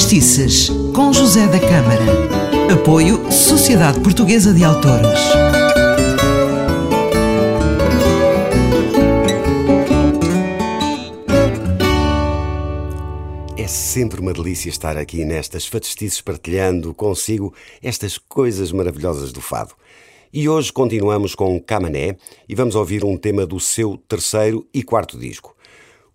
Fadistices, com José da Câmara. Apoio Sociedade Portuguesa de Autores. É sempre uma delícia estar aqui nestas fadistices partilhando consigo estas coisas maravilhosas do fado. E hoje continuamos com Camané e vamos ouvir um tema do seu terceiro e quarto disco.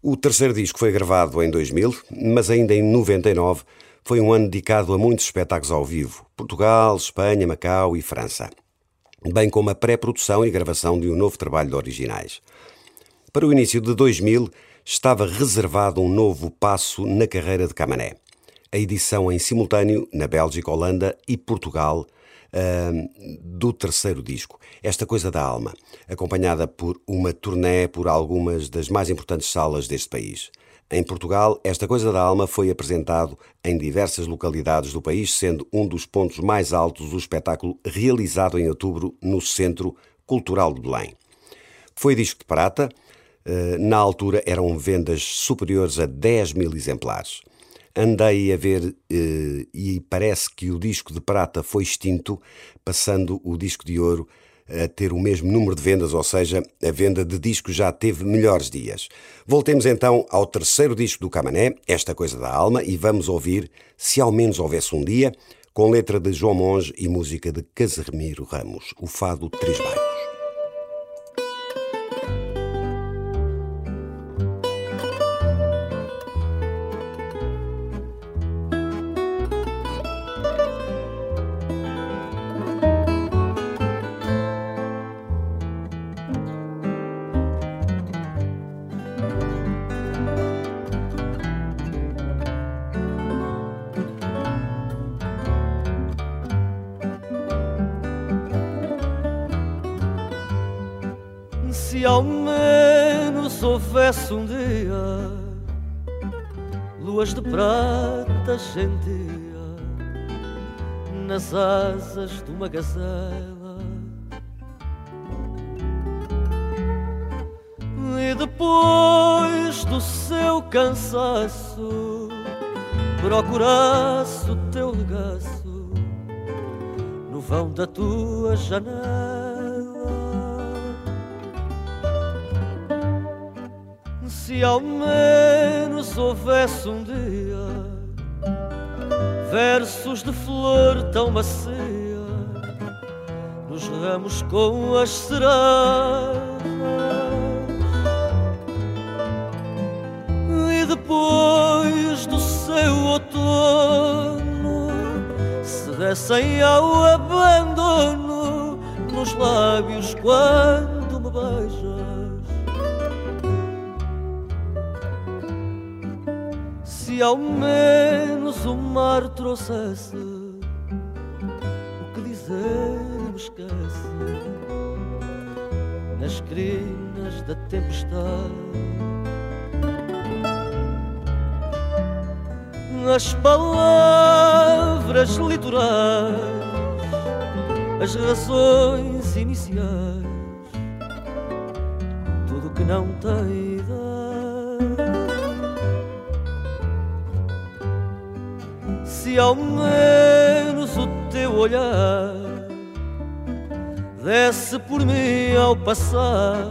O terceiro disco foi gravado em 2000, mas ainda em 99 foi um ano dedicado a muitos espetáculos ao vivo: Portugal, Espanha, Macau e França, bem como a pré-produção e gravação de um novo trabalho de originais. Para o início de 2000 estava reservado um novo passo na carreira de Camané. A edição em simultâneo na Bélgica, Holanda e Portugal do terceiro disco, Esta Coisa da Alma, acompanhada por uma turnê por algumas das mais importantes salas deste país. Em Portugal, Esta Coisa da Alma foi apresentado em diversas localidades do país, sendo um dos pontos mais altos o espetáculo realizado em outubro no Centro Cultural de Belém. Foi disco de prata, eh, na altura eram vendas superiores a 10 mil exemplares andei a ver eh, e parece que o disco de prata foi extinto, passando o disco de ouro a ter o mesmo número de vendas, ou seja, a venda de discos já teve melhores dias. Voltemos então ao terceiro disco do Camané, Esta Coisa da Alma, e vamos ouvir Se Ao Menos Houvesse um Dia, com letra de João Monge e música de Casemiro Ramos, o fado Três houvesse um dia Luas de prata gentia Nas asas de uma gazela. E depois do seu cansaço Procurasse o teu regaço No vão da tua janela Se ao menos houvesse um dia versos de flor tão macia nos ramos com as sereias e depois do seu outono se dessem ao abandono nos lábios quando se ao menos o mar trouxesse o que dizer me esquece nas crinas da tempestade. As palavras litorais, as razões iniciais, tudo que não tem idade. Se ao menos o teu olhar desce por mim ao passar,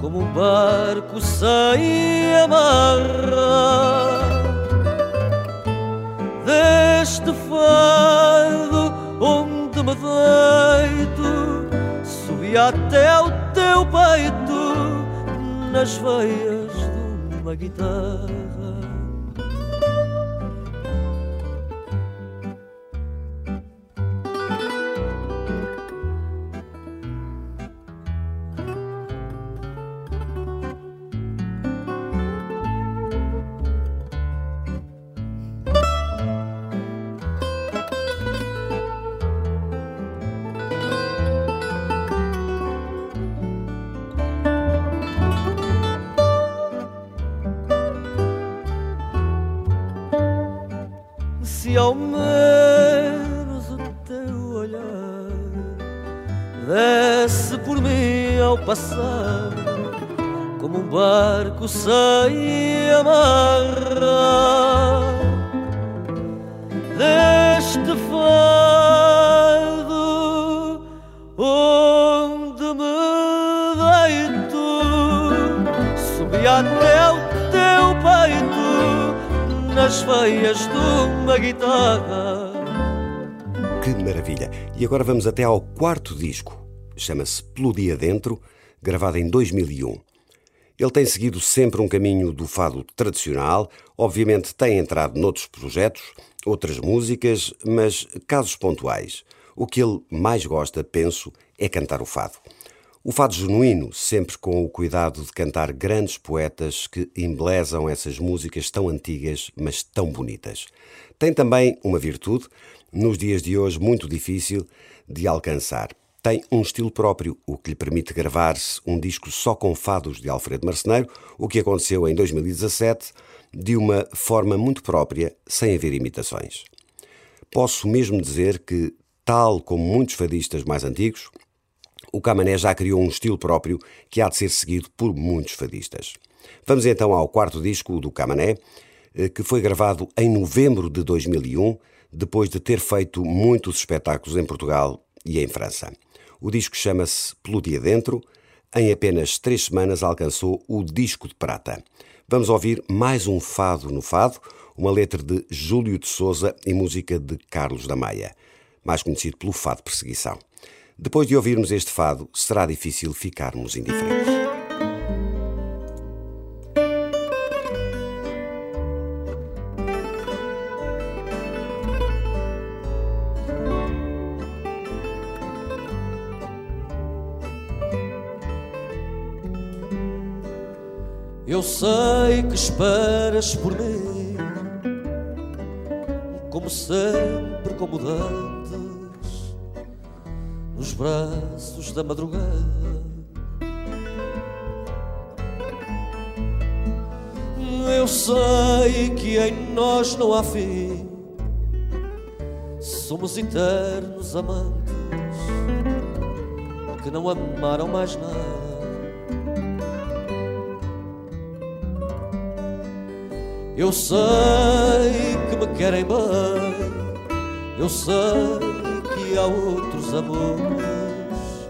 como um barco sem amarra. Deste fado onde me deito, subi até ao teu peito, nas veias de uma guitarra. Menos o teu olhar desce por mim ao passar como um barco sem amarra deste fado onde me deito subi até o nas veias de uma guitarra que maravilha! E agora vamos até ao quarto disco. Chama-se Pelo Dia Dentro, gravado em 2001. Ele tem seguido sempre um caminho do fado tradicional, obviamente tem entrado noutros projetos, outras músicas, mas casos pontuais. O que ele mais gosta, penso, é cantar o fado. O fado genuíno, sempre com o cuidado de cantar grandes poetas que embelezam essas músicas tão antigas, mas tão bonitas. Tem também uma virtude, nos dias de hoje muito difícil de alcançar tem um estilo próprio, o que lhe permite gravar-se um disco só com fados de Alfredo Marceneiro, o que aconteceu em 2017, de uma forma muito própria, sem haver imitações. Posso mesmo dizer que, tal como muitos fadistas mais antigos, o Camané já criou um estilo próprio que há de ser seguido por muitos fadistas. Vamos então ao quarto disco do Camané, eh, que foi gravado em novembro de 2001, depois de ter feito muitos espetáculos em Portugal e em França. O disco chama-se Pelo Dia Dentro. Em apenas três semanas alcançou o disco de prata. Vamos ouvir mais um fado no fado, uma letra de Júlio de Souza e música de Carlos da Maia, mais conhecido pelo fado Perseguição. Depois de ouvirmos este fado, será difícil ficarmos indiferentes. Eu sei que esperas por mim, como sempre, como dantes, nos braços da madrugada. Eu sei que em nós não há fim, somos eternos amantes que não amaram mais nada. Eu sei que me querem bem, eu sei que há outros amores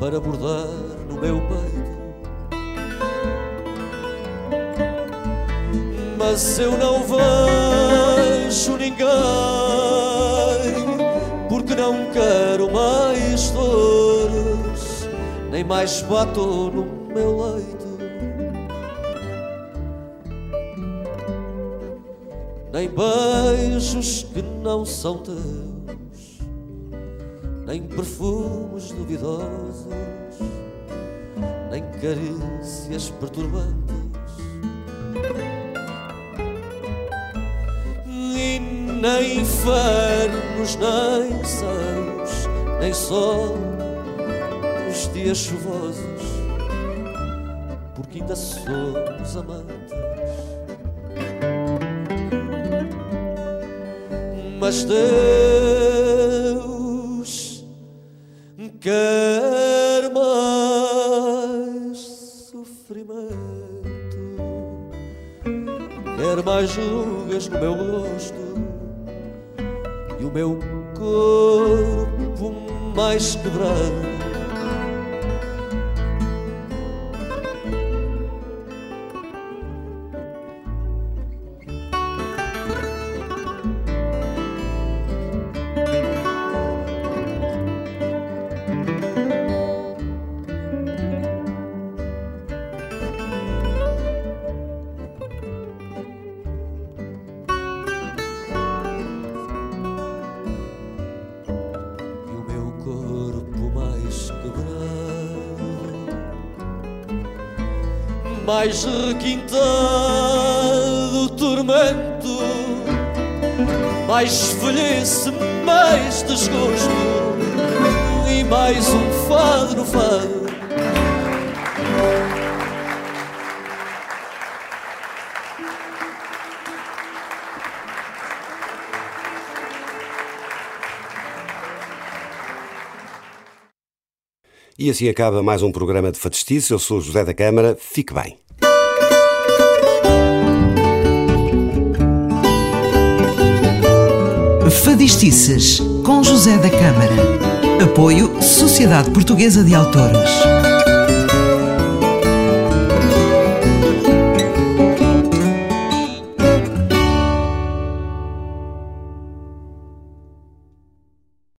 para bordar no meu peito. Mas eu não vejo ninguém, porque não quero mais dores, nem mais bato no meu leito. Nem beijos que não são teus, nem perfumes duvidosos, nem carícias perturbantes. E nem infernos, nem céus, nem sol nos dias chuvosos, porque ainda somos amantes. Mas Deus quer mais sofrimento, quer mais rugas no meu rosto e o meu corpo mais quebrado mais requintado tormento, mais velhice, mais desgosto e mais um fado no fado. E assim acaba mais um programa de Fatestice. Eu sou José da Câmara. Fique bem. Modistices, com José da Câmara. Apoio Sociedade Portuguesa de Autores.